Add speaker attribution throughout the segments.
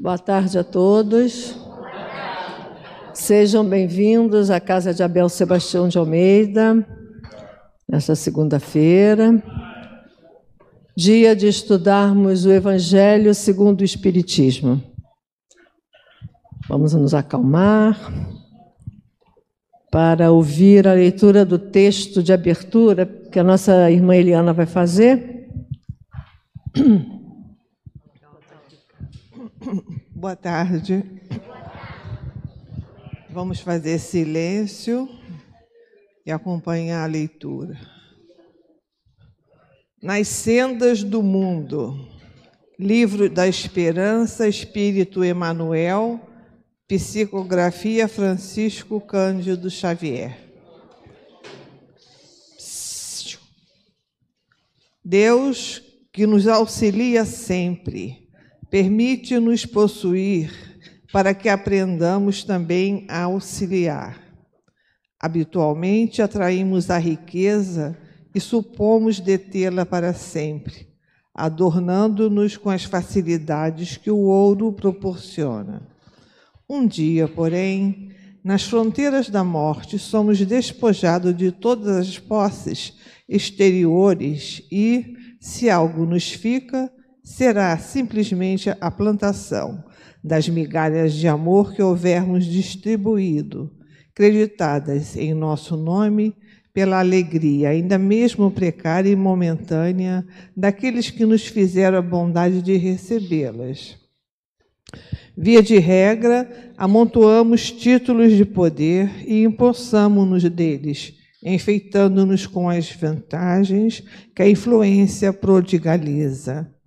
Speaker 1: Boa tarde a todos. Sejam bem-vindos à casa de Abel Sebastião de Almeida, nesta segunda-feira, dia de estudarmos o Evangelho segundo o Espiritismo. Vamos nos acalmar para ouvir a leitura do texto de abertura que a nossa irmã Eliana vai fazer.
Speaker 2: Boa tarde. Vamos fazer silêncio e acompanhar a leitura. Nas sendas do mundo, livro da Esperança, Espírito Emanuel, psicografia Francisco Cândido Xavier. Deus que nos auxilia sempre Permite-nos possuir para que aprendamos também a auxiliar. Habitualmente atraímos a riqueza e supomos detê-la para sempre, adornando-nos com as facilidades que o ouro proporciona. Um dia, porém, nas fronteiras da morte, somos despojados de todas as posses exteriores e, se algo nos fica, será simplesmente a plantação das migalhas de amor que houvermos distribuído, creditadas em nosso nome pela alegria, ainda mesmo precária e momentânea, daqueles que nos fizeram a bondade de recebê-las. Via de regra, amontoamos títulos de poder e empossamo-nos deles, enfeitando-nos com as vantagens que a influência prodigaliza.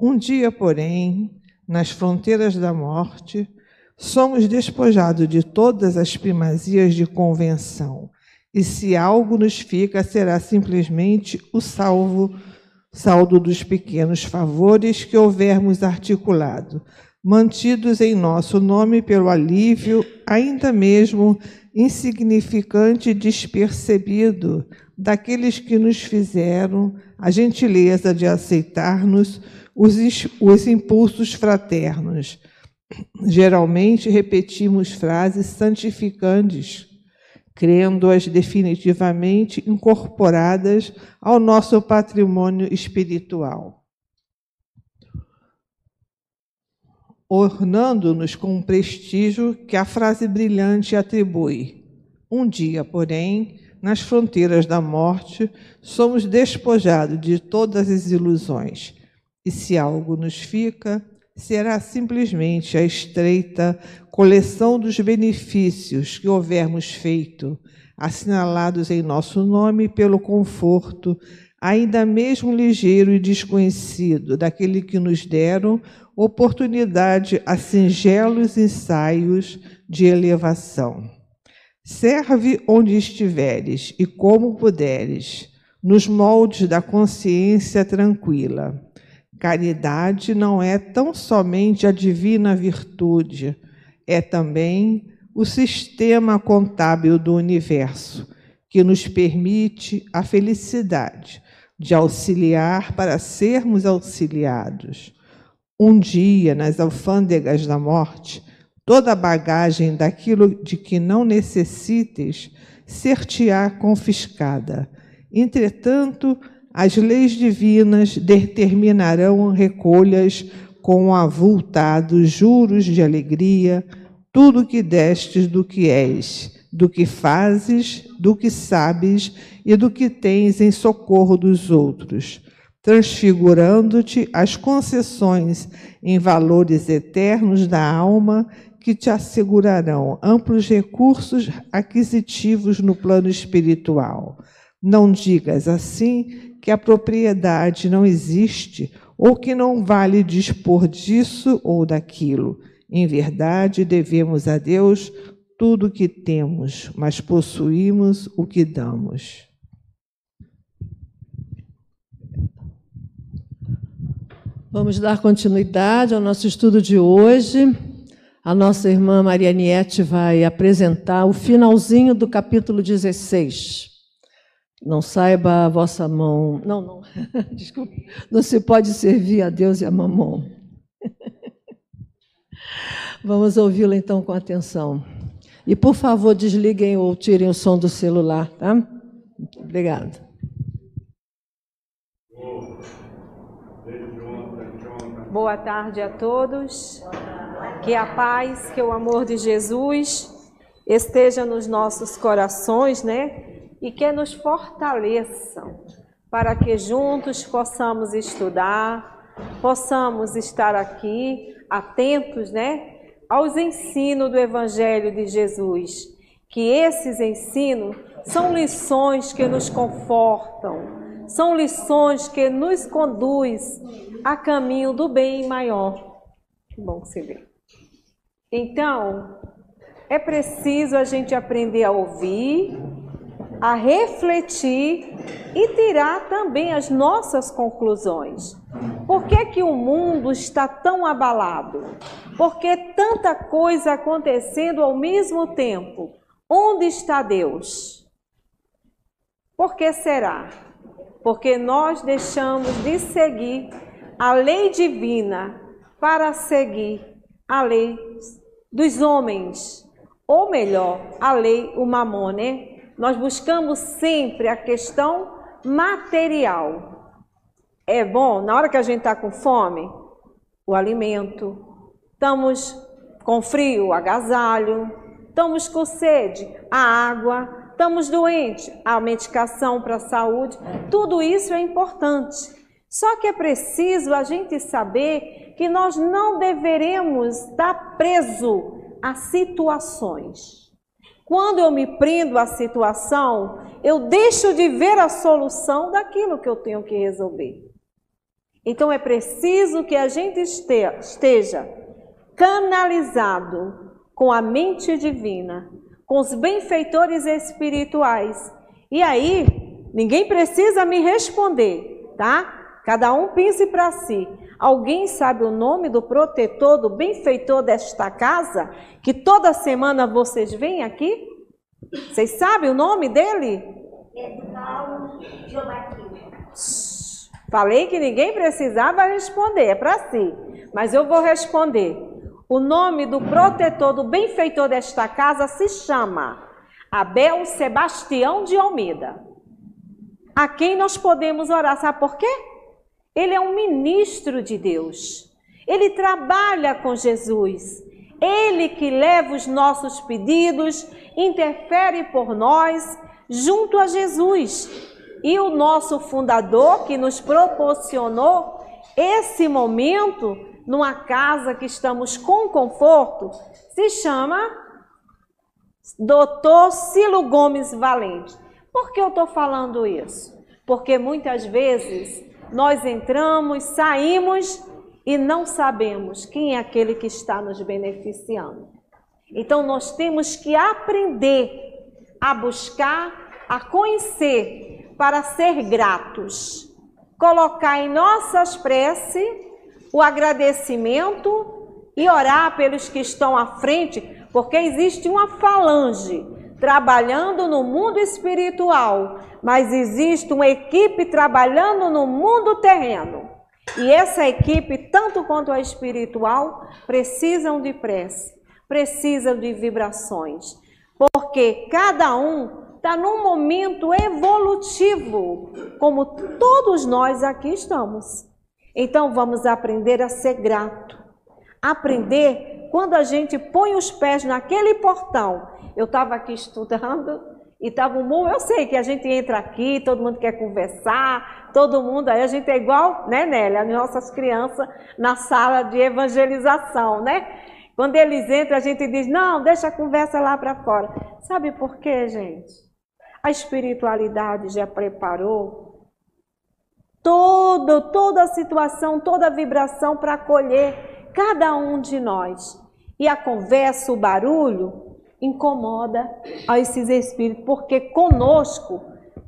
Speaker 2: Um dia, porém, nas fronteiras da morte, somos despojados de todas as primazias de convenção, e se algo nos fica, será simplesmente o salvo, saldo dos pequenos favores que houvermos articulado, mantidos em nosso nome pelo alívio, ainda mesmo insignificante e despercebido, daqueles que nos fizeram a gentileza de aceitar-nos os, os impulsos fraternos. Geralmente repetimos frases santificantes, crendo-as definitivamente incorporadas ao nosso patrimônio espiritual. Ornando-nos com um prestígio que a frase brilhante atribui. Um dia, porém, nas fronteiras da morte, somos despojados de todas as ilusões e se algo nos fica, será simplesmente a estreita coleção dos benefícios que houvermos feito, assinalados em nosso nome pelo conforto, ainda mesmo ligeiro e desconhecido, daquele que nos deram oportunidade a singelos ensaios de elevação. Serve onde estiveres e como puderes, nos moldes da consciência tranquila Caridade não é tão somente a divina virtude, é também o sistema contábil do universo, que nos permite a felicidade de auxiliar para sermos auxiliados. Um dia, nas alfândegas da morte, toda a bagagem daquilo de que não necessites ser-te-á confiscada. Entretanto, as leis divinas determinarão recolhas com avultados juros de alegria, tudo que destes do que és, do que fazes, do que sabes e do que tens em socorro dos outros, transfigurando-te as concessões em valores eternos da alma que te assegurarão amplos recursos aquisitivos no plano espiritual. Não digas assim que a propriedade não existe ou que não vale dispor disso ou daquilo. Em verdade, devemos a Deus tudo o que temos, mas possuímos o que damos.
Speaker 1: Vamos dar continuidade ao nosso estudo de hoje. A nossa irmã Maria Niete vai apresentar o finalzinho do capítulo 16. Não saiba a vossa mão. Não, não. Desculpe. Não se pode servir a Deus e a mamão. Vamos ouvi-lo então com atenção. E por favor, desliguem ou tirem o som do celular, tá? Obrigada.
Speaker 3: Boa tarde a todos. Que a paz, que o amor de Jesus esteja nos nossos corações, né? E que nos fortaleçam para que juntos possamos estudar, possamos estar aqui atentos, né? Aos ensinos do Evangelho de Jesus. Que esses ensinos são lições que nos confortam, são lições que nos conduz a caminho do bem maior. Que bom que você vê. Então, é preciso a gente aprender a ouvir, a refletir e tirar também as nossas conclusões. Por que, que o mundo está tão abalado? Por que tanta coisa acontecendo ao mesmo tempo? Onde está Deus? Por que será? Porque nós deixamos de seguir a lei divina para seguir a lei dos homens, ou melhor, a lei, o mamon, né? Nós buscamos sempre a questão material. É bom, na hora que a gente está com fome, o alimento, estamos com frio, o agasalho, estamos com sede, a água, estamos doentes, a medicação para a saúde, tudo isso é importante. Só que é preciso a gente saber que nós não deveremos estar preso a situações. Quando eu me prendo à situação, eu deixo de ver a solução daquilo que eu tenho que resolver. Então é preciso que a gente esteja canalizado com a mente divina, com os benfeitores espirituais. E aí, ninguém precisa me responder, tá? Cada um pense para si. Alguém sabe o nome do protetor, do benfeitor desta casa? Que toda semana vocês vêm aqui? Vocês sabem o nome dele? Paulo Falei que ninguém precisava responder, é para si. Mas eu vou responder. O nome do protetor, do benfeitor desta casa se chama Abel Sebastião de Almeida. A quem nós podemos orar, sabe por quê? Ele é um ministro de Deus. Ele trabalha com Jesus. Ele que leva os nossos pedidos, interfere por nós junto a Jesus. E o nosso fundador que nos proporcionou esse momento numa casa que estamos com conforto se chama Doutor Silo Gomes Valente. Por que eu estou falando isso? Porque muitas vezes nós entramos, saímos e não sabemos quem é aquele que está nos beneficiando. Então nós temos que aprender a buscar, a conhecer para ser gratos. Colocar em nossas preces o agradecimento e orar pelos que estão à frente, porque existe uma falange trabalhando no mundo espiritual, mas existe uma equipe trabalhando no mundo terreno. E essa equipe, tanto quanto a espiritual, precisam de prece, precisam de vibrações, porque cada um está num momento evolutivo, como todos nós aqui estamos. Então vamos aprender a ser grato, aprender quando a gente põe os pés naquele portão eu estava aqui estudando e estava um bom. Eu sei que a gente entra aqui, todo mundo quer conversar, todo mundo. Aí a gente é igual, né, Nélia, as nossas crianças na sala de evangelização, né? Quando eles entram, a gente diz: não, deixa a conversa lá para fora. Sabe por quê, gente? A espiritualidade já preparou todo, toda a situação, toda a vibração para acolher cada um de nós. E a conversa, o barulho, incomoda a esses espíritos, porque conosco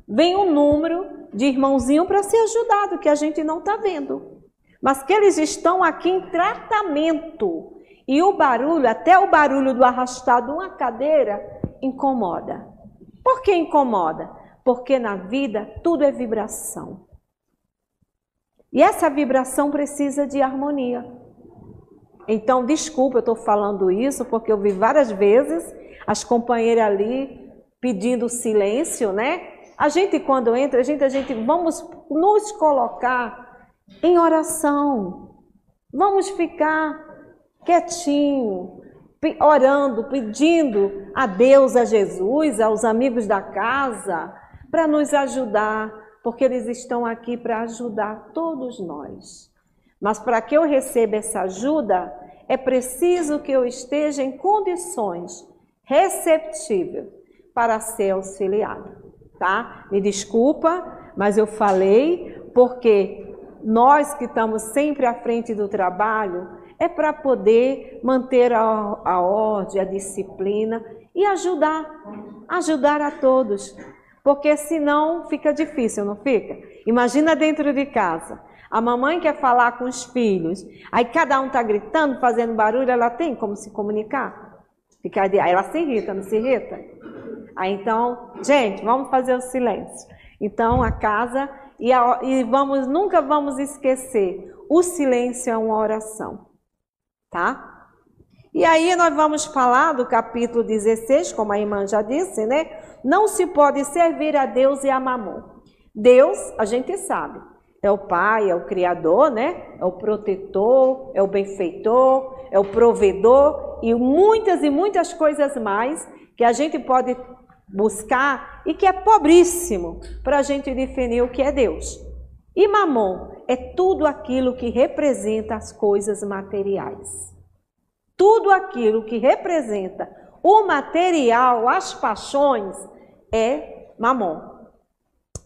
Speaker 3: vem um número de irmãozinho para ser ajudado, que a gente não está vendo. Mas que eles estão aqui em tratamento. E o barulho, até o barulho do arrastado uma cadeira, incomoda. Por que incomoda? Porque na vida tudo é vibração. E essa vibração precisa de harmonia. Então, desculpa, eu estou falando isso porque eu vi várias vezes as companheiras ali pedindo silêncio, né? A gente, quando entra, a gente, a gente vamos nos colocar em oração. Vamos ficar quietinho, orando, pedindo a Deus, a Jesus, aos amigos da casa, para nos ajudar, porque eles estão aqui para ajudar todos nós. Mas para que eu receba essa ajuda, é preciso que eu esteja em condições receptíveis para ser auxiliado, tá? Me desculpa, mas eu falei porque nós que estamos sempre à frente do trabalho, é para poder manter a, a ordem, a disciplina e ajudar, ajudar a todos. Porque senão fica difícil, não fica? Imagina dentro de casa. A mamãe quer falar com os filhos, aí cada um está gritando, fazendo barulho, ela tem como se comunicar? Fica, aí ela se irrita, não se irrita? Aí então, gente, vamos fazer o silêncio. Então a casa, e, a, e vamos, nunca vamos esquecer, o silêncio é uma oração tá? E aí nós vamos falar do capítulo 16, como a irmã já disse, né? Não se pode servir a Deus e a mamon. Deus, a gente sabe, é o pai, é o criador, né? É o protetor, é o benfeitor, é o provedor e muitas e muitas coisas mais que a gente pode buscar e que é pobríssimo para a gente definir o que é Deus. E mamon é tudo aquilo que representa as coisas materiais. Tudo aquilo que representa o material, as paixões, é mamon.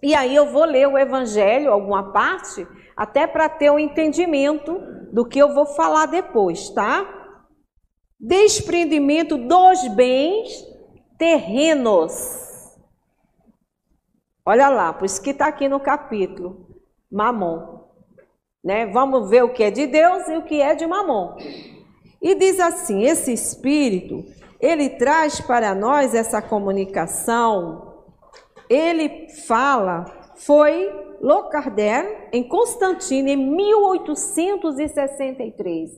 Speaker 3: E aí eu vou ler o evangelho, alguma parte, até para ter o um entendimento do que eu vou falar depois, tá? Desprendimento dos bens terrenos. Olha lá, por isso que está aqui no capítulo mamon. Né? Vamos ver o que é de Deus e o que é de mamon. E diz assim: esse espírito, ele traz para nós essa comunicação. Ele fala, foi Locarder em Constantino em 1863.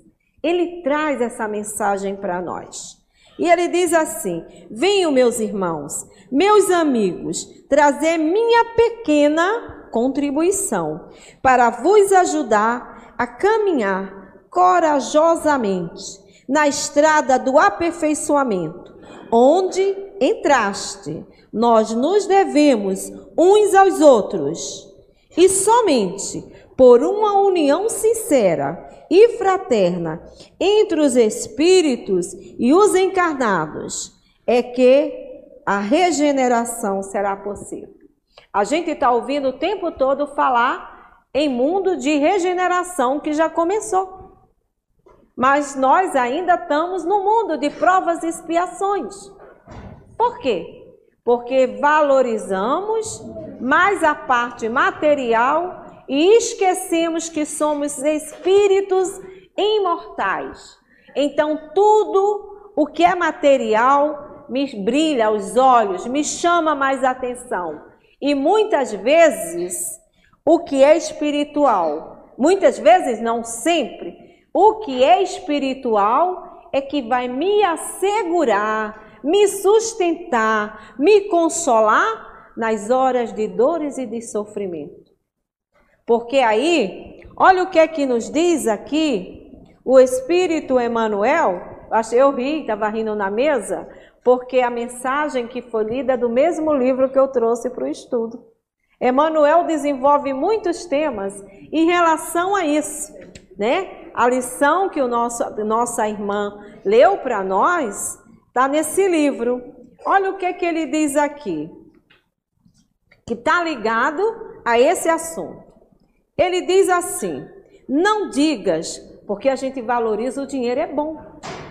Speaker 3: Ele traz essa mensagem para nós. E ele diz assim: Venham, meus irmãos, meus amigos, trazer minha pequena contribuição para vos ajudar a caminhar corajosamente na estrada do aperfeiçoamento, onde entraste. Nós nos devemos uns aos outros e somente por uma união sincera e fraterna entre os espíritos e os encarnados é que a regeneração será possível. A gente está ouvindo o tempo todo falar em mundo de regeneração que já começou. Mas nós ainda estamos no mundo de provas e expiações. Por quê? Porque valorizamos mais a parte material e esquecemos que somos espíritos imortais. Então, tudo o que é material me brilha aos olhos, me chama mais atenção. E muitas vezes, o que é espiritual, muitas vezes, não sempre, o que é espiritual é que vai me assegurar, me sustentar, me consolar nas horas de dores e de sofrimento. Porque aí, olha o que é que nos diz aqui o Espírito Emmanuel, eu ri, estava rindo na mesa, porque a mensagem que foi lida é do mesmo livro que eu trouxe para o estudo. Emmanuel desenvolve muitos temas em relação a isso, né? A lição que o nosso, nossa irmã leu para nós está nesse livro. Olha o que, que ele diz aqui, que está ligado a esse assunto. Ele diz assim: não digas, porque a gente valoriza o dinheiro, é bom,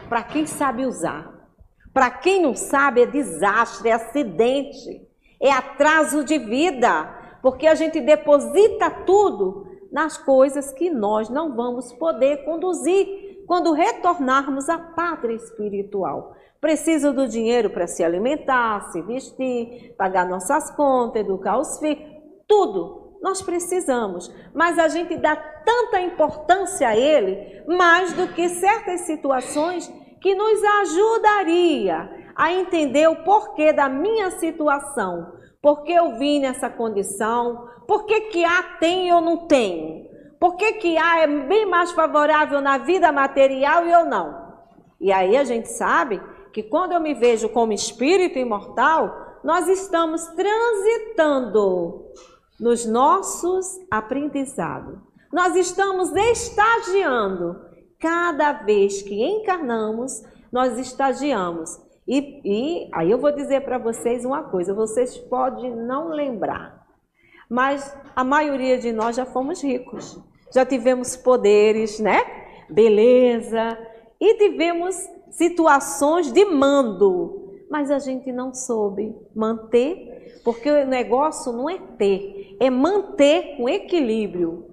Speaker 3: para quem sabe usar. Para quem não sabe, é desastre, é acidente, é atraso de vida, porque a gente deposita tudo nas coisas que nós não vamos poder conduzir quando retornarmos à pátria espiritual. Preciso do dinheiro para se alimentar, se vestir, pagar nossas contas, educar os filhos, tudo nós precisamos, mas a gente dá tanta importância a ele, mais do que certas situações que nos ajudaria a entender o porquê da minha situação, por que eu vim nessa condição, por que, que A tem e eu não tenho, por que, que A é bem mais favorável na vida material e eu não. E aí a gente sabe que quando eu me vejo como espírito imortal, nós estamos transitando nos nossos aprendizados. Nós estamos estagiando. Cada vez que encarnamos, nós estagiamos. E, e aí eu vou dizer para vocês uma coisa: vocês podem não lembrar, mas a maioria de nós já fomos ricos, já tivemos poderes, né? Beleza, e tivemos situações de mando, mas a gente não soube manter, porque o negócio não é ter, é manter com equilíbrio.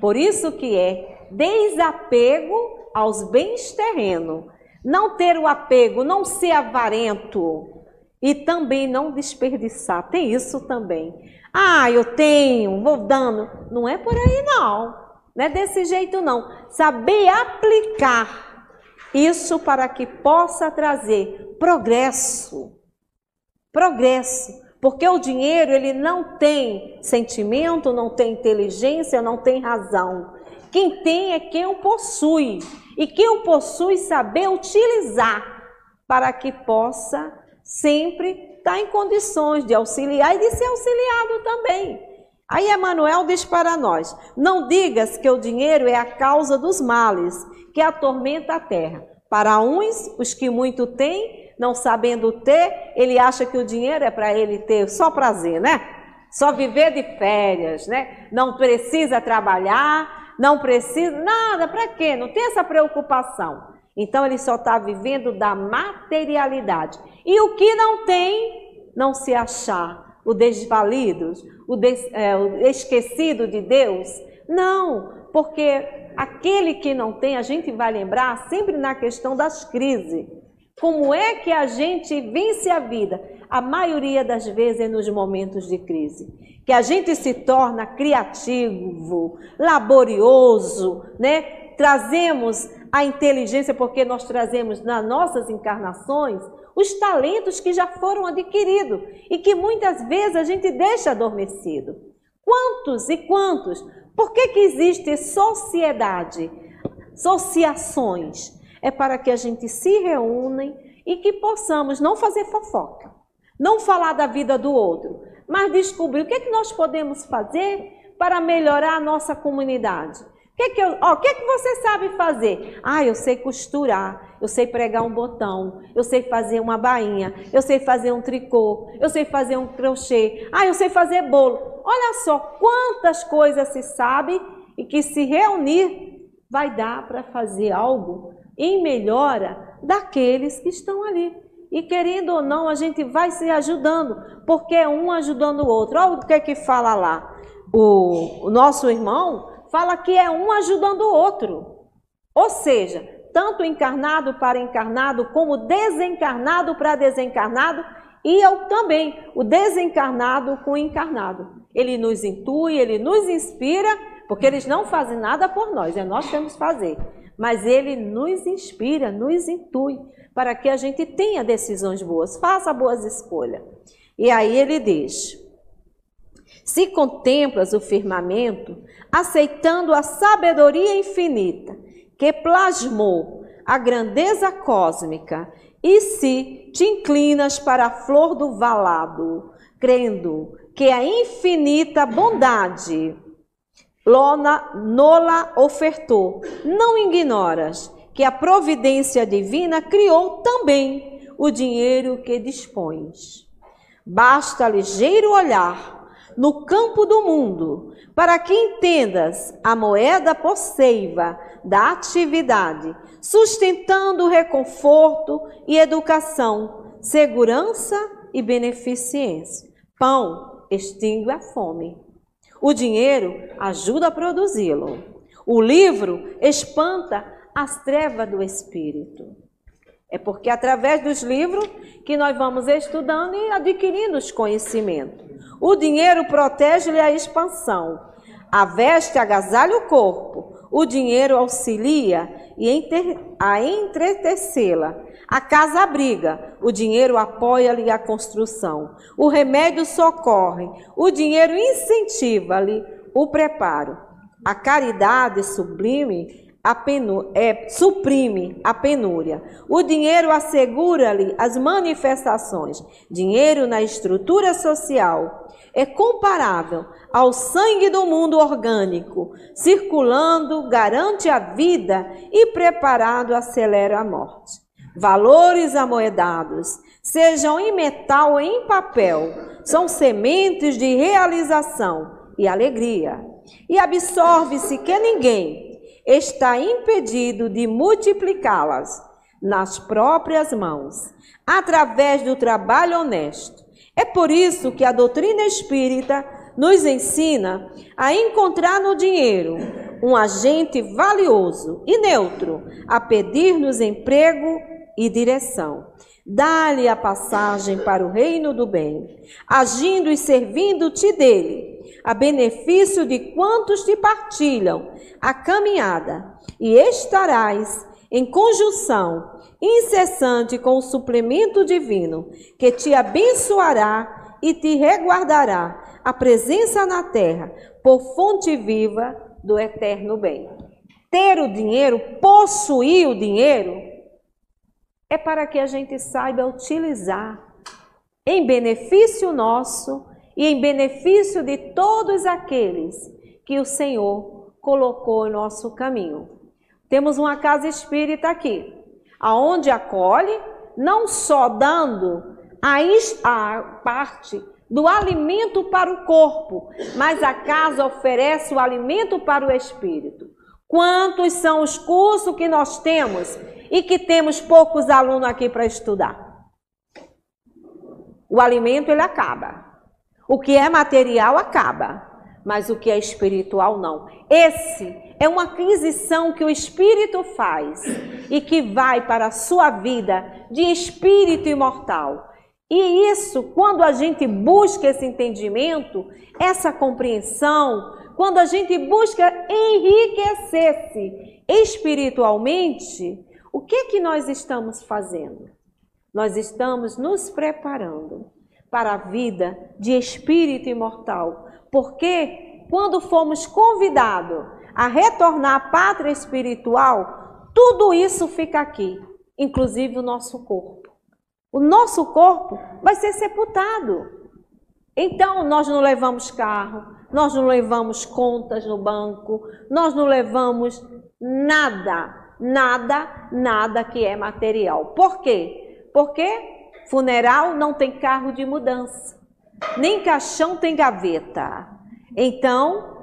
Speaker 3: Por isso que é desapego aos bens terrenos. Não ter o apego, não ser avarento e também não desperdiçar. Tem isso também. Ah, eu tenho, vou dando. Não é por aí não. Não é desse jeito não. Saber aplicar isso para que possa trazer progresso. Progresso. Porque o dinheiro, ele não tem sentimento, não tem inteligência, não tem razão. Quem tem é quem o possui. E quem o possui saber utilizar para que possa sempre estar em condições de auxiliar e de ser auxiliado também. Aí Emmanuel diz para nós: não digas que o dinheiro é a causa dos males que atormenta a terra. Para uns, os que muito têm, não sabendo ter, ele acha que o dinheiro é para ele ter só prazer, né? Só viver de férias, né? Não precisa trabalhar, não precisa nada, para quê? Não tem essa preocupação. Então ele só está vivendo da materialidade. E o que não tem, não se achar o desvalido, o, des, é, o esquecido de Deus. Não, porque aquele que não tem, a gente vai lembrar sempre na questão das crises. Como é que a gente vence a vida? A maioria das vezes é nos momentos de crise. Que a gente se torna criativo, laborioso, né? Trazemos a inteligência, porque nós trazemos nas nossas encarnações os talentos que já foram adquiridos e que muitas vezes a gente deixa adormecido. Quantos e quantos? Por que, que existe sociedade, associações? é para que a gente se reúnem e que possamos não fazer fofoca, não falar da vida do outro, mas descobrir o que, é que nós podemos fazer para melhorar a nossa comunidade. O que, que, o que, que você sabe fazer? Ah, eu sei costurar, eu sei pregar um botão, eu sei fazer uma bainha, eu sei fazer um tricô, eu sei fazer um crochê, ah, eu sei fazer bolo. Olha só quantas coisas se sabe e que se reunir vai dar para fazer algo em melhora daqueles que estão ali. E querendo ou não, a gente vai se ajudando, porque é um ajudando o outro. Olha o que é que fala lá. O, o nosso irmão fala que é um ajudando o outro. Ou seja, tanto encarnado para encarnado, como desencarnado para desencarnado, e eu também, o desencarnado com o encarnado. Ele nos intui, ele nos inspira, porque eles não fazem nada por nós, é nós que temos que fazer mas ele nos inspira, nos intui para que a gente tenha decisões boas, faça boas escolhas. E aí ele diz: Se contemplas o firmamento, aceitando a sabedoria infinita que plasmou a grandeza cósmica, e se te inclinas para a flor do valado, crendo que a infinita bondade Lona nola ofertou. Não ignoras que a providência divina criou também o dinheiro que dispões. Basta ligeiro olhar no campo do mundo para que entendas a moeda posseiva da atividade, sustentando reconforto e educação, segurança e beneficência. Pão extingue a fome. O dinheiro ajuda a produzi-lo. O livro espanta as trevas do espírito. É porque através dos livros que nós vamos estudando e adquirindo os conhecimentos. O dinheiro protege-lhe a expansão. A veste agasalha o corpo, o dinheiro auxilia a entretecê-la. A casa abriga, o dinheiro apoia-lhe a construção. O remédio socorre, o dinheiro incentiva-lhe o preparo. A caridade sublime a penu, é, suprime a penúria. O dinheiro assegura-lhe as manifestações. Dinheiro na estrutura social é comparável ao sangue do mundo orgânico, circulando, garante a vida e preparado acelera a morte. Valores amoedados, sejam em metal ou em papel, são sementes de realização e alegria. E absorve-se que ninguém está impedido de multiplicá-las nas próprias mãos, através do trabalho honesto. É por isso que a doutrina espírita nos ensina a encontrar no dinheiro um agente valioso e neutro a pedir-nos emprego e direção. Dá-lhe a passagem para o reino do bem, agindo e servindo-te dele, a benefício de quantos te partilham a caminhada, e estarás em conjunção incessante com o suplemento divino, que te abençoará e te reguardará a presença na terra por fonte viva do eterno bem. Ter o dinheiro, possuir o dinheiro, é para que a gente saiba utilizar em benefício nosso e em benefício de todos aqueles que o Senhor colocou em nosso caminho. Temos uma casa espírita aqui, aonde acolhe, não só dando a, a parte do alimento para o corpo, mas a casa oferece o alimento para o espírito. Quantos são os cursos que nós temos e que temos poucos alunos aqui para estudar? O alimento ele acaba. O que é material acaba, mas o que é espiritual não. Esse é uma aquisição que o espírito faz e que vai para a sua vida de espírito imortal. E isso, quando a gente busca esse entendimento, essa compreensão, quando a gente busca enriquecer-se espiritualmente, o que que nós estamos fazendo? Nós estamos nos preparando para a vida de espírito imortal. Porque quando fomos convidados a retornar à pátria espiritual, tudo isso fica aqui, inclusive o nosso corpo. O nosso corpo vai ser sepultado. Então, nós não levamos carro, nós não levamos contas no banco, nós não levamos nada, nada, nada que é material. Por quê? Porque funeral não tem carro de mudança, nem caixão tem gaveta. Então,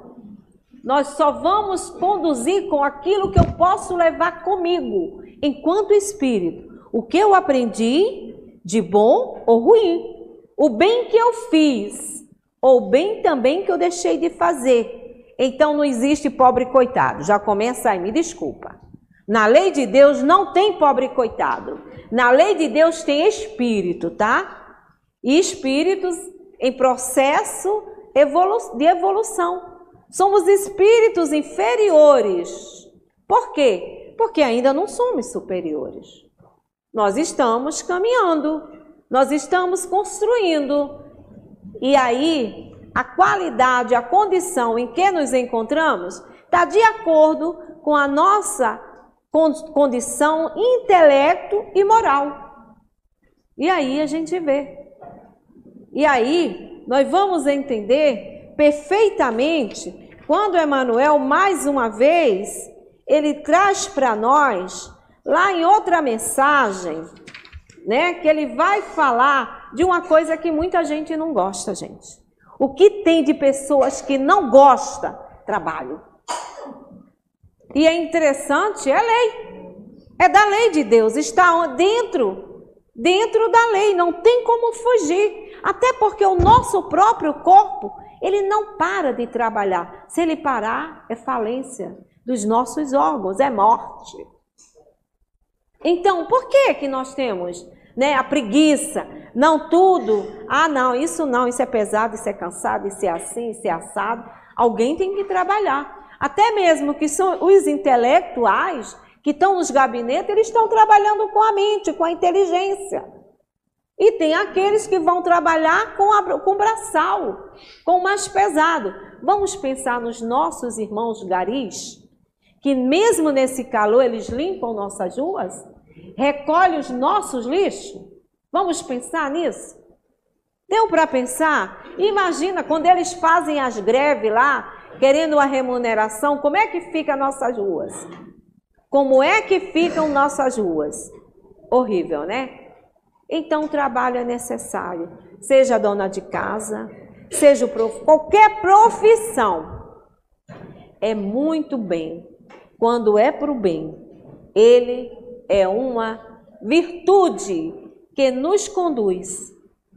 Speaker 3: nós só vamos conduzir com aquilo que eu posso levar comigo, enquanto espírito. O que eu aprendi, de bom ou ruim. O bem que eu fiz, ou bem também que eu deixei de fazer. Então não existe pobre coitado. Já começa aí, me desculpa. Na lei de Deus não tem pobre coitado. Na lei de Deus tem espírito, tá? E espíritos em processo de evolução. Somos espíritos inferiores. Por quê? Porque ainda não somos superiores. Nós estamos caminhando, nós estamos construindo. E aí, a qualidade, a condição em que nos encontramos está de acordo com a nossa condição intelecto e moral. E aí a gente vê. E aí nós vamos entender perfeitamente quando Emmanuel, mais uma vez, ele traz para nós Lá em outra mensagem, né, que ele vai falar de uma coisa que muita gente não gosta, gente. O que tem de pessoas que não gosta? Trabalho. E é interessante, é lei. É da lei de Deus, está dentro, dentro da lei, não tem como fugir. Até porque o nosso próprio corpo, ele não para de trabalhar. Se ele parar, é falência dos nossos órgãos, é morte. Então, por que que nós temos né, a preguiça? Não tudo. Ah, não, isso não, isso é pesado, isso é cansado, isso é assim, isso é assado. Alguém tem que trabalhar. Até mesmo que são os intelectuais que estão nos gabinetes, eles estão trabalhando com a mente, com a inteligência. E tem aqueles que vão trabalhar com, a, com o braçal, com o mais pesado. Vamos pensar nos nossos irmãos garis, que mesmo nesse calor eles limpam nossas ruas, recolhem os nossos lixos. Vamos pensar nisso? Deu para pensar? Imagina quando eles fazem as greves lá, querendo a remuneração, como é que ficam nossas ruas? Como é que ficam nossas ruas? Horrível, né? Então, o trabalho é necessário. Seja dona de casa, seja prof... qualquer profissão. É muito bem. Quando é para o bem, ele é uma virtude que nos conduz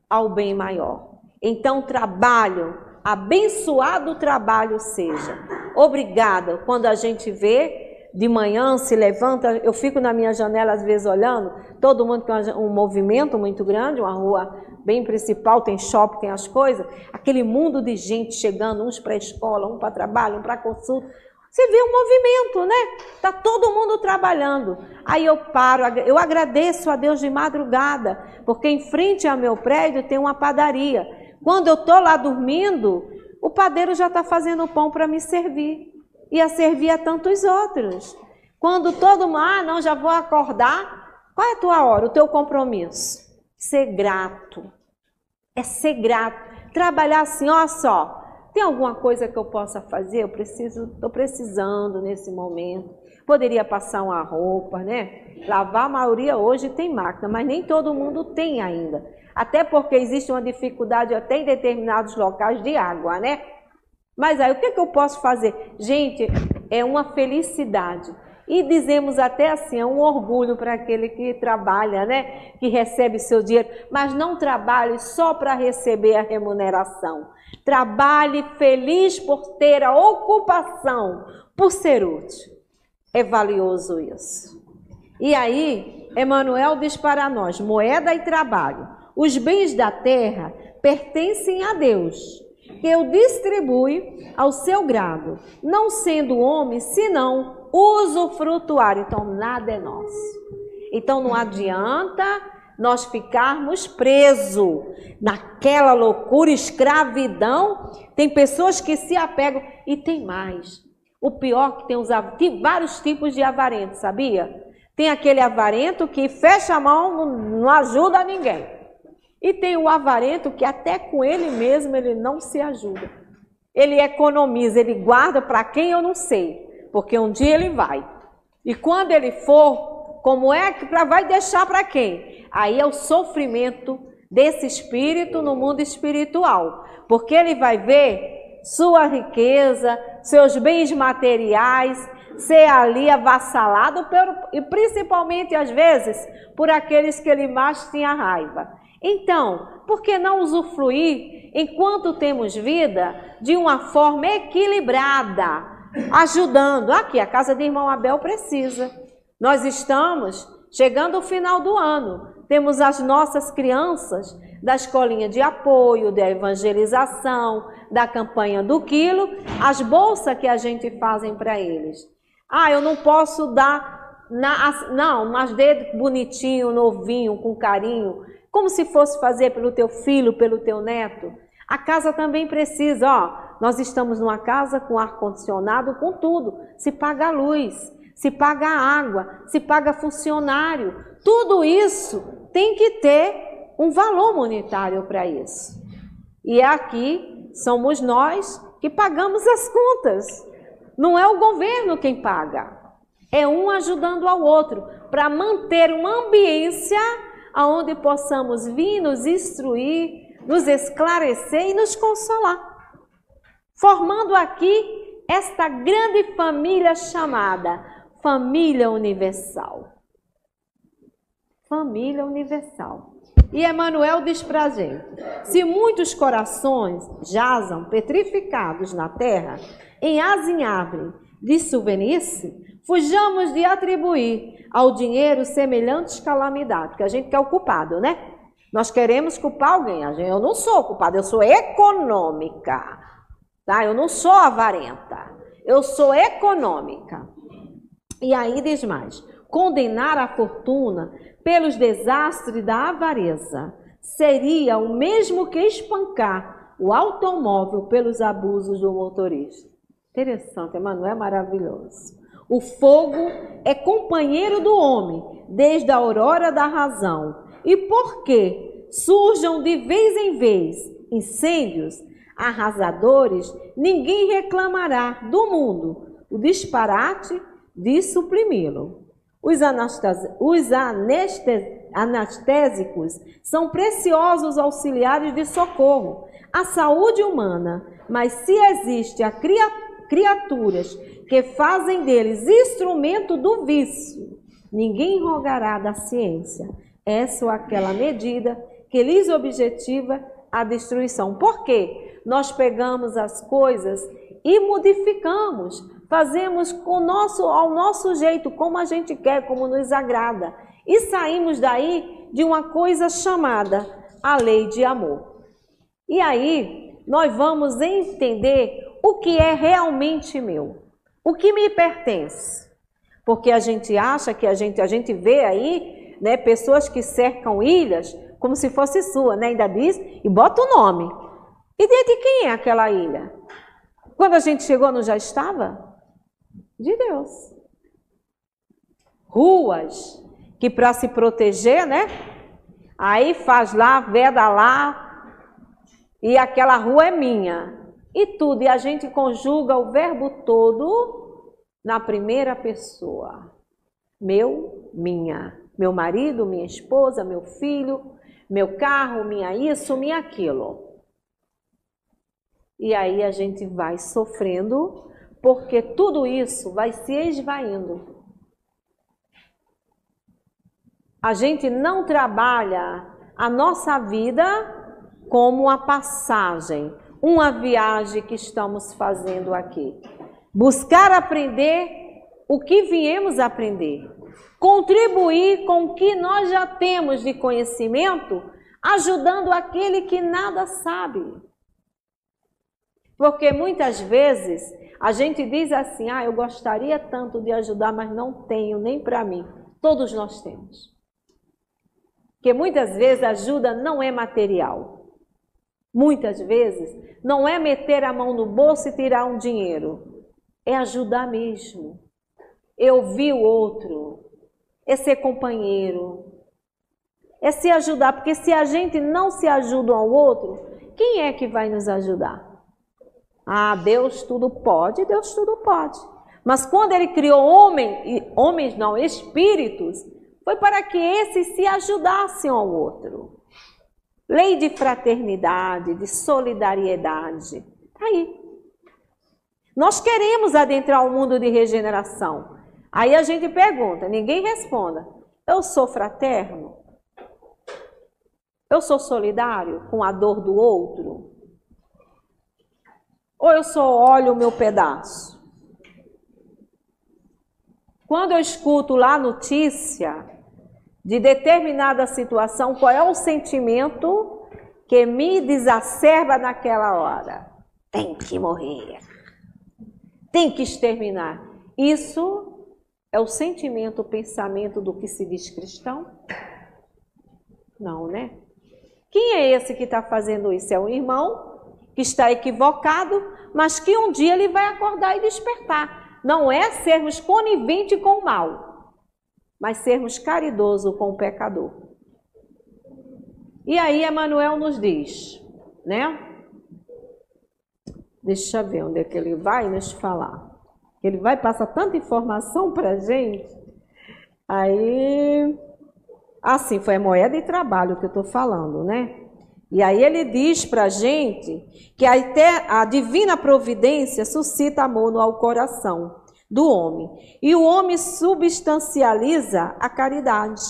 Speaker 3: ao bem maior. Então, trabalho, abençoado trabalho seja. Obrigada. Quando a gente vê de manhã se levanta, eu fico na minha janela às vezes olhando, todo mundo tem um movimento muito grande, uma rua bem principal, tem shopping, tem as coisas, aquele mundo de gente chegando, uns para a escola, um para trabalho, um para consulta. Você vê o um movimento, né? Tá todo mundo trabalhando. Aí eu paro, eu agradeço a Deus de madrugada, porque em frente ao meu prédio tem uma padaria. Quando eu tô lá dormindo, o padeiro já está fazendo pão para me servir e a servir a tantos outros. Quando todo mundo, ah, não, já vou acordar, qual é a tua hora, o teu compromisso? Ser grato. É ser grato. Trabalhar assim, ó só, tem alguma coisa que eu possa fazer? Eu preciso, estou precisando nesse momento. Poderia passar uma roupa, né? Lavar, a maioria hoje tem máquina, mas nem todo mundo tem ainda. Até porque existe uma dificuldade até em determinados locais de água, né? Mas aí o que, que eu posso fazer? Gente, é uma felicidade. E dizemos até assim, é um orgulho para aquele que trabalha, né? Que recebe seu dinheiro, mas não trabalhe só para receber a remuneração. Trabalhe feliz por ter a ocupação, por ser útil. É valioso isso. E aí, Emmanuel diz para nós: moeda e trabalho. Os bens da terra pertencem a Deus que o distribui ao seu grado, não sendo homem, senão usufrutuar. Então, nada é nosso. Então, não adianta nós ficarmos presos naquela loucura, escravidão. Tem pessoas que se apegam e tem mais. O pior que tem os tem vários tipos de avarento, sabia? Tem aquele avarento que fecha a mão, não, não ajuda ninguém. E tem o avarento que até com ele mesmo ele não se ajuda. Ele economiza, ele guarda para quem eu não sei, porque um dia ele vai. E quando ele for, como é que pra, vai deixar para quem? Aí é o sofrimento desse espírito no mundo espiritual, porque ele vai ver sua riqueza, seus bens materiais ser ali avassalado, e principalmente às vezes por aqueles que ele mais tinha raiva. Então, por que não usufruir, enquanto temos vida, de uma forma equilibrada, ajudando? Aqui, a casa de irmão Abel precisa. Nós estamos chegando ao final do ano, temos as nossas crianças da escolinha de apoio, da evangelização, da campanha do quilo, as bolsas que a gente fazem para eles. Ah, eu não posso dar, na, não, mas dedo bonitinho, novinho, com carinho como se fosse fazer pelo teu filho, pelo teu neto. A casa também precisa, ó, nós estamos numa casa com ar condicionado, com tudo. Se paga a luz, se paga a água, se paga funcionário. Tudo isso tem que ter um valor monetário para isso. E aqui somos nós que pagamos as contas. Não é o governo quem paga. É um ajudando ao outro para manter uma ambiência aonde possamos vir nos instruir, nos esclarecer e nos consolar. Formando aqui esta grande família chamada Família Universal. Família Universal. E Emmanuel diz para a gente: se muitos corações jazam petrificados na terra, em azinhavre de souvenirs, fujamos de atribuir ao dinheiro semelhantes calamidades, porque a gente quer o culpado, né? Nós queremos culpar alguém. Eu não sou culpada, eu sou econômica. Tá? Eu não sou avarenta, eu sou econômica. E aí diz mais: condenar a fortuna pelos desastres da avareza seria o mesmo que espancar o automóvel pelos abusos do motorista. Interessante, Emanuel, é maravilhoso. O fogo é companheiro do homem desde a aurora da razão. E porque surjam de vez em vez incêndios arrasadores, ninguém reclamará do mundo o disparate de suprimi-lo. Os, os anestésicos são preciosos auxiliares de socorro à saúde humana, mas se existe a criaturas que fazem deles instrumento do vício, ninguém rogará da ciência essa ou aquela medida que lhes objetiva a destruição. Por quê? Nós pegamos as coisas e modificamos, fazemos com nosso, ao nosso jeito, como a gente quer, como nos agrada. E saímos daí de uma coisa chamada a lei de amor. E aí nós vamos entender o que é realmente meu, o que me pertence. Porque a gente acha que a gente, a gente vê aí, né, pessoas que cercam ilhas como se fosse sua, né? Ainda diz e bota o nome. E de quem é aquela ilha? Quando a gente chegou, não já estava? De Deus. Ruas que para se proteger, né? Aí faz lá, veda lá, e aquela rua é minha. E tudo, e a gente conjuga o verbo todo na primeira pessoa. Meu, minha. Meu marido, minha esposa, meu filho, meu carro, minha isso, minha aquilo. E aí a gente vai sofrendo, porque tudo isso vai se esvaindo. A gente não trabalha a nossa vida como uma passagem, uma viagem que estamos fazendo aqui. Buscar aprender o que viemos aprender. Contribuir com o que nós já temos de conhecimento, ajudando aquele que nada sabe. Porque muitas vezes a gente diz assim: ah, eu gostaria tanto de ajudar, mas não tenho nem para mim. Todos nós temos. Porque muitas vezes a ajuda não é material. Muitas vezes não é meter a mão no bolso e tirar um dinheiro. É ajudar mesmo. É ouvir o outro. É ser companheiro. É se ajudar. Porque se a gente não se ajuda um ao outro, quem é que vai nos ajudar? Ah, Deus tudo pode, Deus tudo pode. Mas quando ele criou homem, homens não, espíritos, foi para que esses se ajudassem ao outro. Lei de fraternidade, de solidariedade. Tá aí. Nós queremos adentrar o mundo de regeneração. Aí a gente pergunta, ninguém responda. Eu sou fraterno? Eu sou solidário com a dor do outro? Ou eu só olho o meu pedaço? Quando eu escuto lá notícia de determinada situação, qual é o sentimento que me desacerba naquela hora? Tem que morrer. Tem que exterminar. Isso é o sentimento, o pensamento do que se diz cristão? Não, né? Quem é esse que está fazendo isso? É um irmão que está equivocado, mas que um dia ele vai acordar e despertar. Não é sermos coniventes com o mal mas sermos caridosos com o pecador. E aí Emmanuel nos diz, né? Deixa eu ver onde é que ele vai nos falar. Ele vai passar tanta informação para gente. Aí, assim, foi a moeda de trabalho que eu estou falando, né? E aí ele diz para gente que a, a divina providência suscita amor no coração do homem. E o homem substancializa a caridade,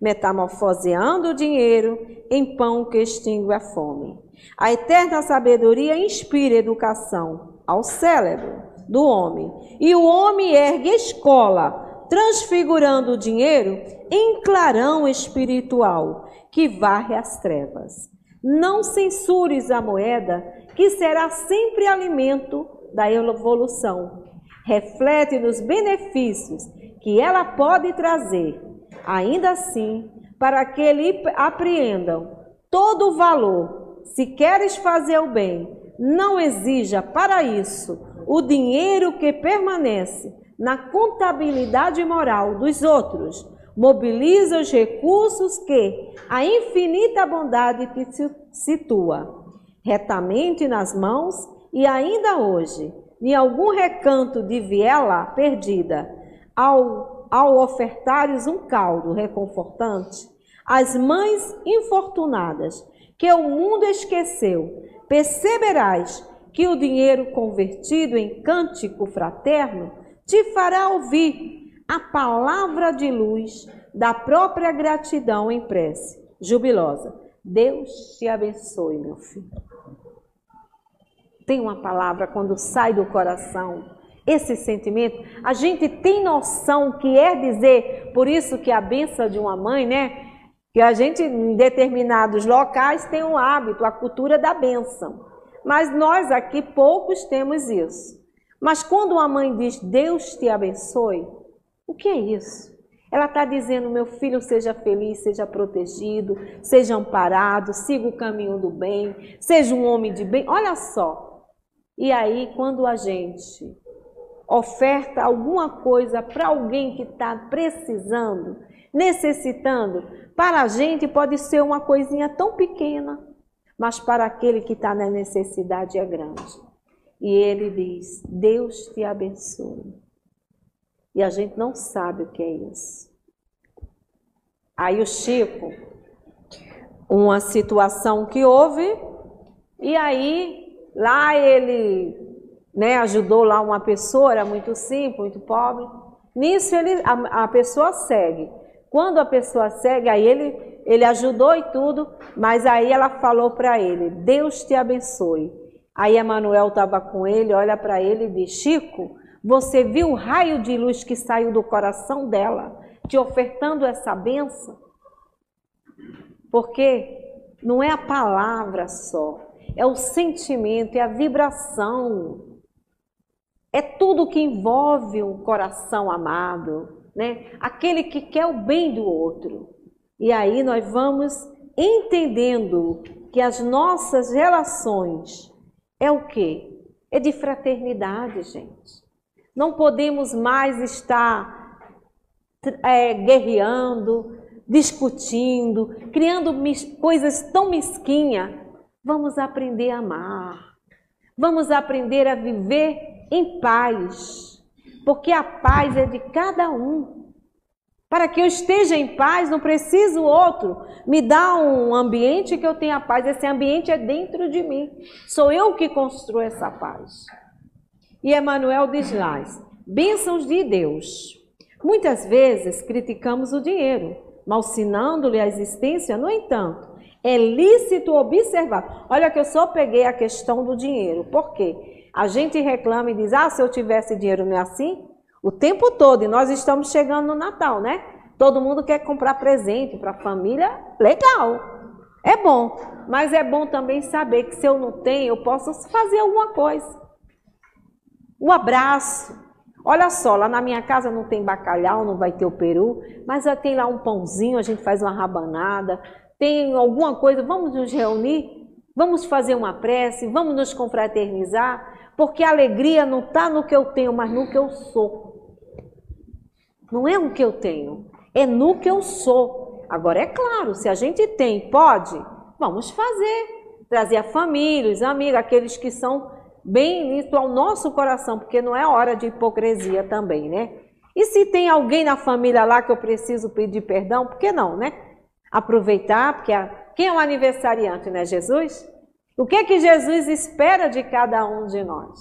Speaker 3: metamorfoseando o dinheiro em pão que extingue a fome. A eterna sabedoria inspira educação ao cérebro do homem. E o homem ergue escola, transfigurando o dinheiro em clarão espiritual que varre as trevas. Não censures a moeda, que será sempre alimento da evolução. Reflete nos benefícios que ela pode trazer. Ainda assim, para que ele apreendam todo o valor, se queres fazer o bem, não exija para isso o dinheiro que permanece na contabilidade moral dos outros. Mobiliza os recursos que a infinita bondade te situa retamente nas mãos e ainda hoje, em algum recanto de viela perdida, ao, ao ofertares um caldo reconfortante, as mães infortunadas que o mundo esqueceu, perceberás que o dinheiro convertido em cântico fraterno te fará ouvir a palavra de luz da própria gratidão em prece jubilosa. Deus te abençoe, meu filho. Tem uma palavra quando sai do coração, esse sentimento, a gente tem noção que é dizer, por isso que a benção de uma mãe, né? Que a gente, em determinados locais, tem o hábito, a cultura da benção. Mas nós aqui poucos temos isso. Mas quando uma mãe diz Deus te abençoe, o que é isso? Ela está dizendo: meu filho seja feliz, seja protegido, seja amparado, siga o caminho do bem, seja um homem de bem. Olha só. E aí, quando a gente oferta alguma coisa para alguém que está precisando, necessitando, para a gente pode ser uma coisinha tão pequena, mas para aquele que está na necessidade é grande. E ele diz: Deus te abençoe. E a gente não sabe o que é isso. Aí o Chico, uma situação que houve, e aí lá ele né, ajudou lá uma pessoa, era muito simples, muito pobre. Nisso ele, a, a pessoa segue. Quando a pessoa segue, aí ele, ele ajudou e tudo, mas aí ela falou para ele: Deus te abençoe. Aí Emanuel estava com ele, olha para ele e diz: Chico, você viu o raio de luz que saiu do coração dela, te ofertando essa benção? Porque não é a palavra só, é o sentimento, é a vibração. É tudo que envolve um coração amado, né? Aquele que quer o bem do outro. E aí nós vamos entendendo que as nossas relações é o quê? É de fraternidade, gente. Não podemos mais estar é, guerreando, discutindo, criando coisas tão mesquinhas. Vamos aprender a amar. Vamos aprender a viver em paz. Porque a paz é de cada um. Para que eu esteja em paz, não preciso outro me dar um ambiente que eu tenha paz. Esse ambiente é dentro de mim. Sou eu que construo essa paz. E Emmanuel diz lá, bênçãos de Deus. Muitas vezes criticamos o dinheiro, malsinando-lhe a existência, no entanto, é lícito observar. Olha que eu só peguei a questão do dinheiro. Por quê? A gente reclama e diz, ah, se eu tivesse dinheiro não é assim? O tempo todo, e nós estamos chegando no Natal, né? Todo mundo quer comprar presente para a família, legal, é bom. Mas é bom também saber que se eu não tenho, eu posso fazer alguma coisa o abraço. Olha só, lá na minha casa não tem bacalhau, não vai ter o peru, mas tem lá um pãozinho, a gente faz uma rabanada, tem alguma coisa, vamos nos reunir, vamos fazer uma prece, vamos nos confraternizar, porque a alegria não está no que eu tenho, mas no que eu sou. Não é o que eu tenho, é no que eu sou. Agora, é claro, se a gente tem, pode, vamos fazer. Trazer a família, os amigos, aqueles que são bem isso ao nosso coração, porque não é hora de hipocrisia também, né? E se tem alguém na família lá que eu preciso pedir perdão, por que não, né? Aproveitar, porque a... quem é o aniversariante, né? Jesus? O que é que Jesus espera de cada um de nós?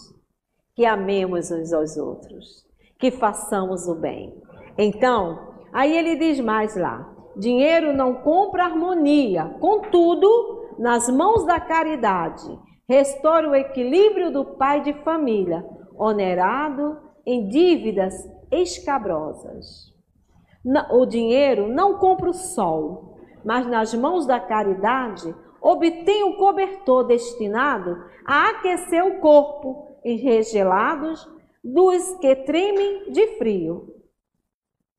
Speaker 3: Que amemos uns aos outros, que façamos o bem. Então, aí ele diz mais lá: dinheiro não compra harmonia, contudo, nas mãos da caridade Restaure o equilíbrio do pai de família, onerado em dívidas escabrosas. O dinheiro não compra o sol, mas nas mãos da caridade obtém o cobertor destinado a aquecer o corpo em regelados dos que tremem de frio.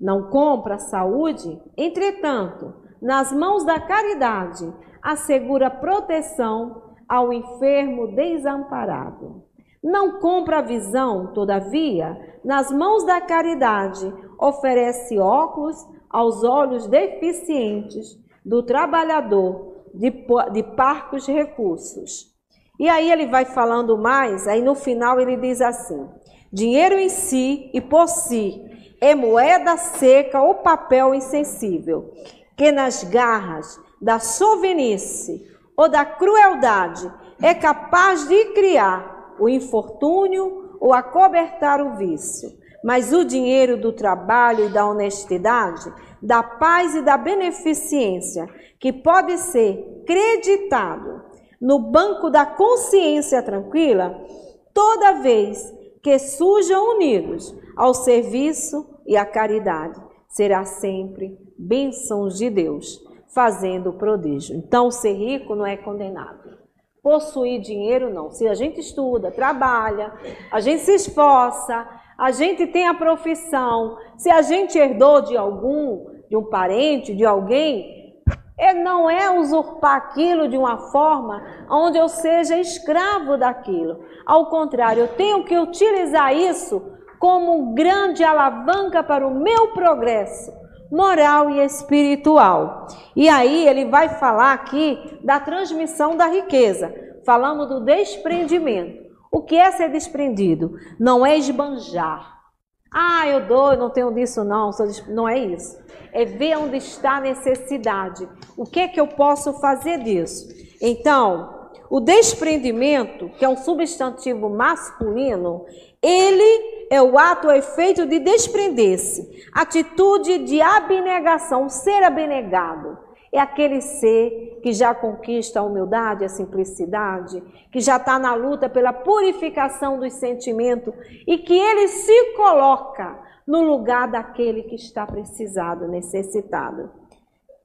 Speaker 3: Não compra saúde, entretanto, nas mãos da caridade, assegura proteção ao enfermo desamparado. Não compra visão, todavia, nas mãos da caridade, oferece óculos aos olhos deficientes do trabalhador de, de parcos recursos. E aí ele vai falando mais, aí no final ele diz assim: dinheiro em si e por si é moeda seca ou papel insensível, que nas garras da sovinice ou da crueldade é capaz de criar o infortúnio ou acobertar o vício. Mas o dinheiro do trabalho e da honestidade, da paz e da beneficência, que pode ser creditado no banco da consciência tranquila, toda vez que surjam unidos ao serviço e à caridade, será sempre bênçãos de Deus, fazendo prodígio. Então, ser rico não é condenado possuir dinheiro, não. Se a gente estuda, trabalha, a gente se esforça, a gente tem a profissão, se a gente herdou de algum, de um parente, de alguém, é, não é usurpar aquilo de uma forma onde eu seja escravo daquilo. Ao contrário, eu tenho que utilizar isso como grande alavanca para o meu progresso moral e espiritual. E aí ele vai falar aqui da transmissão da riqueza. Falamos do desprendimento. O que é ser desprendido? Não é esbanjar. Ah, eu dou, eu não tenho disso não, não é isso. É ver onde está a necessidade. O que é que eu posso fazer disso? Então, o desprendimento, que é um substantivo masculino, ele é o ato, o efeito de desprender-se, atitude de abnegação, ser abnegado. É aquele ser que já conquista a humildade, a simplicidade, que já está na luta pela purificação dos sentimentos e que ele se coloca no lugar daquele que está precisado, necessitado.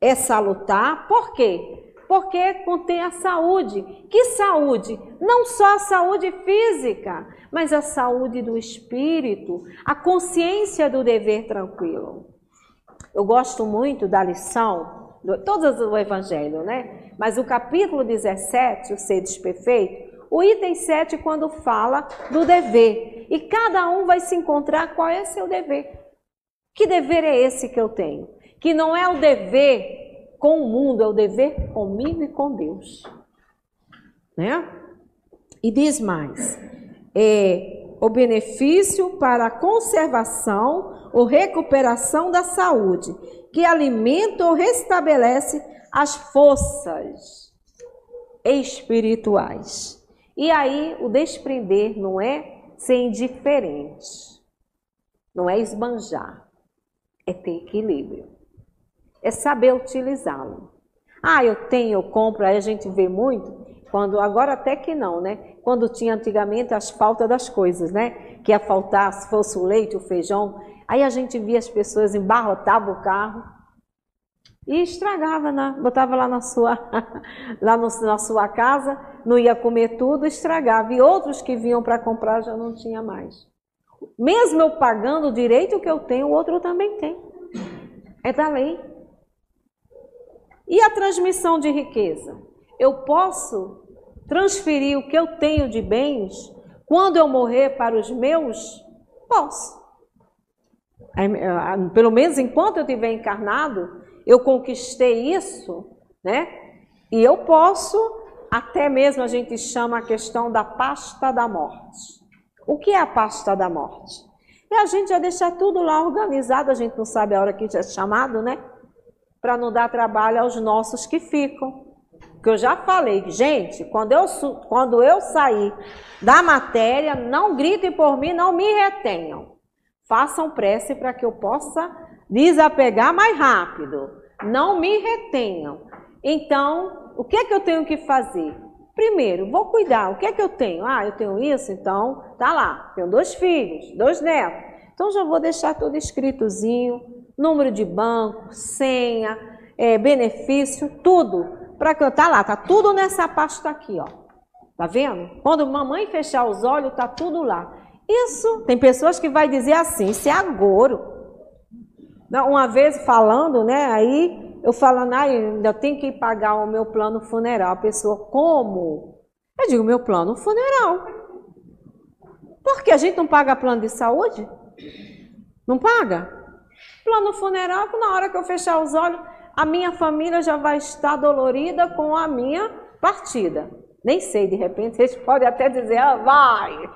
Speaker 3: É salutar, por quê? porque contém a saúde. Que saúde? Não só a saúde física, mas a saúde do espírito, a consciência do dever tranquilo. Eu gosto muito da lição, todas do Evangelho, né? Mas o capítulo 17, o Sedes Perfeito, o item 7, quando fala do dever. E cada um vai se encontrar qual é seu dever. Que dever é esse que eu tenho? Que não é o dever com o mundo, é o dever comigo e com Deus. Né? E diz mais: é o benefício para a conservação ou recuperação da saúde, que alimenta ou restabelece as forças espirituais. E aí o desprender não é ser indiferente, não é esbanjar, é ter equilíbrio é saber utilizá-lo. Ah, eu tenho, eu compro, aí a gente vê muito, quando agora até que não, né? Quando tinha antigamente as faltas das coisas, né? Que ia faltar, se fosse o leite, o feijão, aí a gente via as pessoas embarrotavam o carro e estragava, né? botava lá na sua, lá no, na sua casa, não ia comer tudo, estragava. E outros que vinham para comprar já não tinha mais. Mesmo eu pagando o direito que eu tenho, o outro também tem. É da lei. E a transmissão de riqueza? Eu posso transferir o que eu tenho de bens quando eu morrer para os meus? Posso. Pelo menos enquanto eu estiver encarnado, eu conquistei isso, né? E eu posso, até mesmo a gente chama a questão da pasta da morte. O que é a pasta da morte? É a gente já deixar tudo lá organizado, a gente não sabe a hora que é chamado, né? para não dar trabalho aos nossos que ficam. Que eu já falei, gente, quando eu, quando eu sair da matéria, não gritem por mim, não me retenham. Façam prece para que eu possa desapegar mais rápido. Não me retenham. Então, o que é que eu tenho que fazer? Primeiro, vou cuidar. O que é que eu tenho? Ah, eu tenho isso, então tá lá. Tenho dois filhos, dois netos. Então já vou deixar tudo escritozinho, número de banco, senha, é, benefício, tudo, para cantar lá, tá tudo nessa pasta aqui, ó. Tá vendo? Quando mamãe fechar os olhos, tá tudo lá. Isso, tem pessoas que vai dizer assim, isso é agouro. Uma vez falando, né, aí eu falando, ah, ainda tenho que pagar o meu plano funeral. A pessoa, como? Eu digo, meu plano funeral. Por que a gente não paga plano de saúde? Não paga? Plano funeral, na hora que eu fechar os olhos, a minha família já vai estar dolorida com a minha partida. Nem sei, de repente, vocês podem até dizer, ah, vai.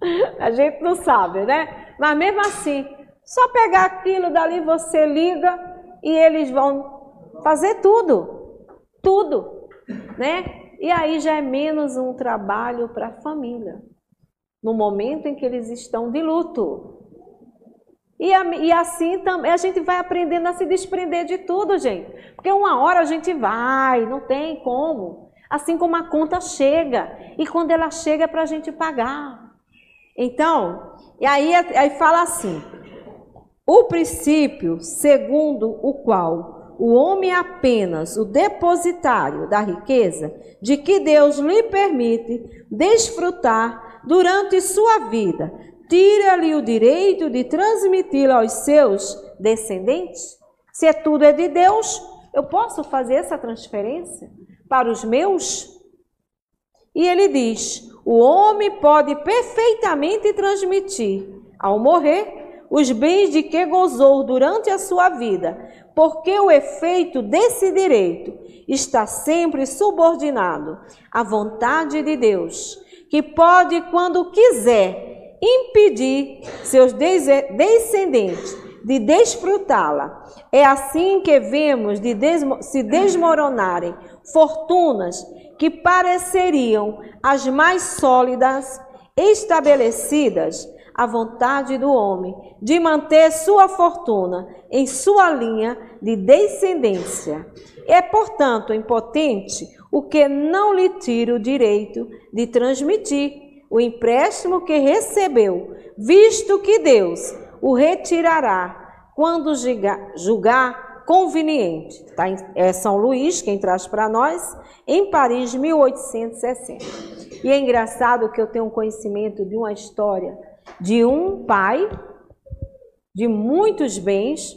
Speaker 3: A gente não sabe, né? Mas mesmo assim, só pegar aquilo dali, você liga e eles vão fazer tudo. Tudo, né? E aí já é menos um trabalho para a família. No momento em que eles estão de luto. E, e assim também a gente vai aprendendo a se desprender de tudo, gente. Porque uma hora a gente vai, não tem como. Assim como a conta chega. E quando ela chega é para a gente pagar. Então, e aí, aí fala assim: o princípio segundo o qual o homem é apenas o depositário da riqueza de que Deus lhe permite desfrutar durante sua vida, tira-lhe o direito de transmiti-la aos seus descendentes? Se é tudo é de Deus, eu posso fazer essa transferência para os meus? E ele diz: o homem pode perfeitamente transmitir, ao morrer, os bens de que gozou durante a sua vida, porque o efeito desse direito está sempre subordinado à vontade de Deus, que pode, quando quiser, impedir seus descendentes de desfrutá-la. É assim que vemos de desmo se desmoronarem fortunas que pareceriam as mais sólidas, estabelecidas à vontade do homem, de manter sua fortuna em sua linha de descendência. É, portanto, impotente o que não lhe tira o direito de transmitir o empréstimo que recebeu, visto que Deus o retirará quando julgar conveniente. Tá? É São Luís quem traz para nós, em Paris, 1860. E é engraçado que eu tenho um conhecimento de uma história de um pai de muitos bens,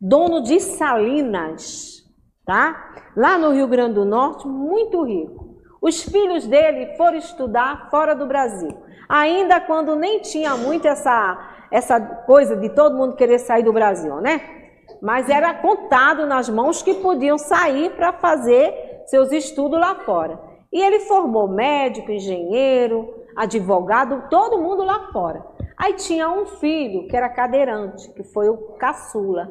Speaker 3: dono de salinas, tá? Lá no Rio Grande do Norte, muito rico. Os filhos dele foram estudar fora do Brasil, ainda quando nem tinha muito essa, essa coisa de todo mundo querer sair do Brasil, né? Mas era contado nas mãos que podiam sair para fazer seus estudos lá fora. E ele formou médico, engenheiro, advogado, todo mundo lá fora. Aí tinha um filho que era cadeirante, que foi o caçula.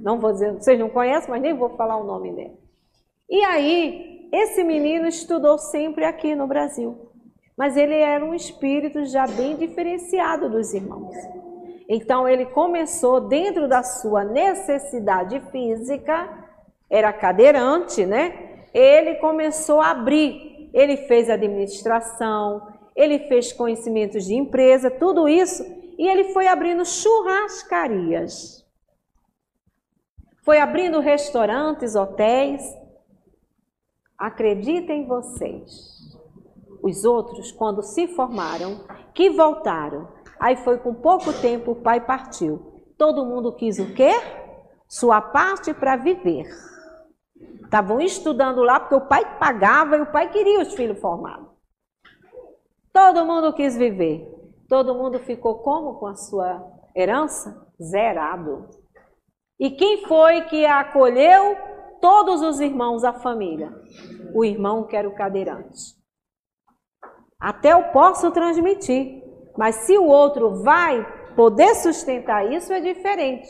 Speaker 3: Não vou dizer, vocês não conhecem, mas nem vou falar o nome dele. E aí esse menino estudou sempre aqui no Brasil, mas ele era um espírito já bem diferenciado dos irmãos. Então ele começou dentro da sua necessidade física, era cadeirante, né? Ele começou a abrir, ele fez administração, ele fez conhecimentos de empresa, tudo isso, e ele foi abrindo churrascarias. Foi abrindo restaurantes, hotéis, Acreditem vocês. Os outros, quando se formaram, que voltaram. Aí foi com pouco tempo o pai partiu. Todo mundo quis o quê? Sua parte para viver. Estavam estudando lá porque o pai pagava e o pai queria os filhos formados. Todo mundo quis viver. Todo mundo ficou como com a sua herança? Zerado. E quem foi que acolheu? todos os irmãos da família. O irmão que era o cadeirante. Até eu posso transmitir, mas se o outro vai poder sustentar isso, é diferente.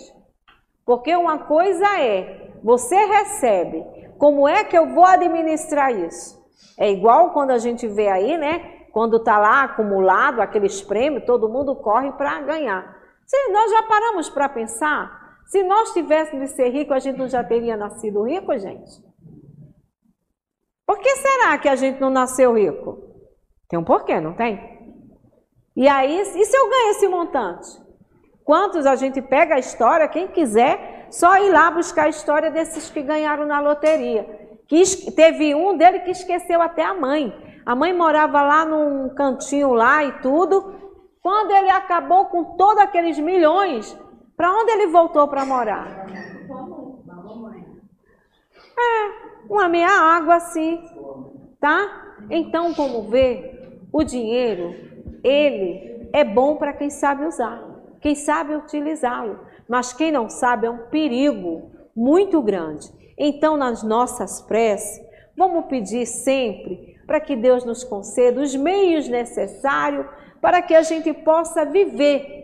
Speaker 3: Porque uma coisa é, você recebe, como é que eu vou administrar isso? É igual quando a gente vê aí, né? Quando está lá acumulado aqueles prêmios, todo mundo corre para ganhar. Se nós já paramos para pensar se nós tivéssemos de ser ricos, a gente não já teria nascido rico, gente? Por que será que a gente não nasceu rico? Tem um porquê, não tem? E aí, e se eu ganho esse montante? Quantos a gente pega a história, quem quiser, só ir lá buscar a história desses que ganharam na loteria. Que teve um dele que esqueceu até a mãe. A mãe morava lá num cantinho lá e tudo. Quando ele acabou com todos aqueles milhões, para onde ele voltou para morar? É, uma meia água assim, tá? Então, como vê, o dinheiro, ele é bom para quem sabe usar, quem sabe utilizá-lo. Mas quem não sabe é um perigo muito grande. Então, nas nossas preces, vamos pedir sempre para que Deus nos conceda os meios necessários para que a gente possa viver.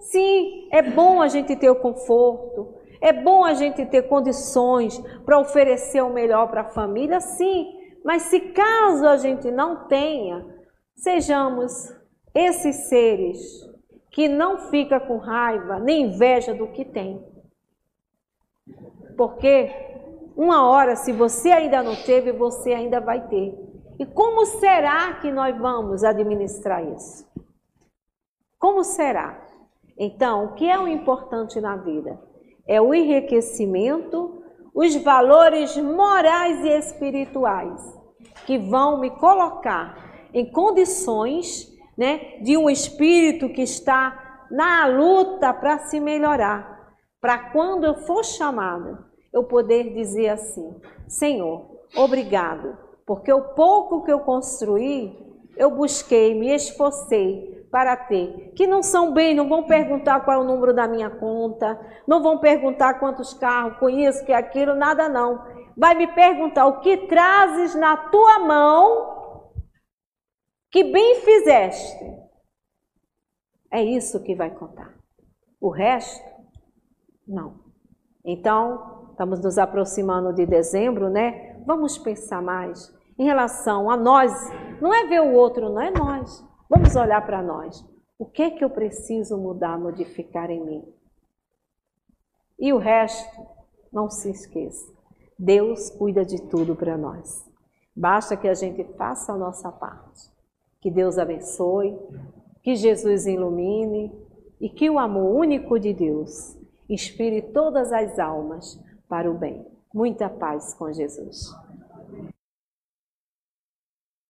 Speaker 3: Sim, é bom a gente ter o conforto, é bom a gente ter condições para oferecer o melhor para a família, sim, mas se caso a gente não tenha, sejamos esses seres que não fica com raiva nem inveja do que tem. Porque uma hora, se você ainda não teve, você ainda vai ter. E como será que nós vamos administrar isso? Como será? Então, o que é o importante na vida? É o enriquecimento, os valores morais e espirituais que vão me colocar em condições né, de um espírito que está na luta para se melhorar, para quando eu for chamada, eu poder dizer assim: Senhor, obrigado porque o pouco que eu construí, eu busquei, me esforcei para ter. Que não são bem, não vão perguntar qual é o número da minha conta, não vão perguntar quantos carros conheço, que é aquilo, nada não. Vai me perguntar o que trazes na tua mão que bem fizeste. É isso que vai contar. O resto, não. Então, estamos nos aproximando de dezembro, né? Vamos pensar mais em relação a nós, não é ver o outro, não é nós. Vamos olhar para nós. O que é que eu preciso mudar, modificar em mim? E o resto, não se esqueça. Deus cuida de tudo para nós. Basta que a gente faça a nossa parte. Que Deus abençoe, que Jesus ilumine e que o amor único de Deus inspire todas as almas para o bem. Muita paz com Jesus.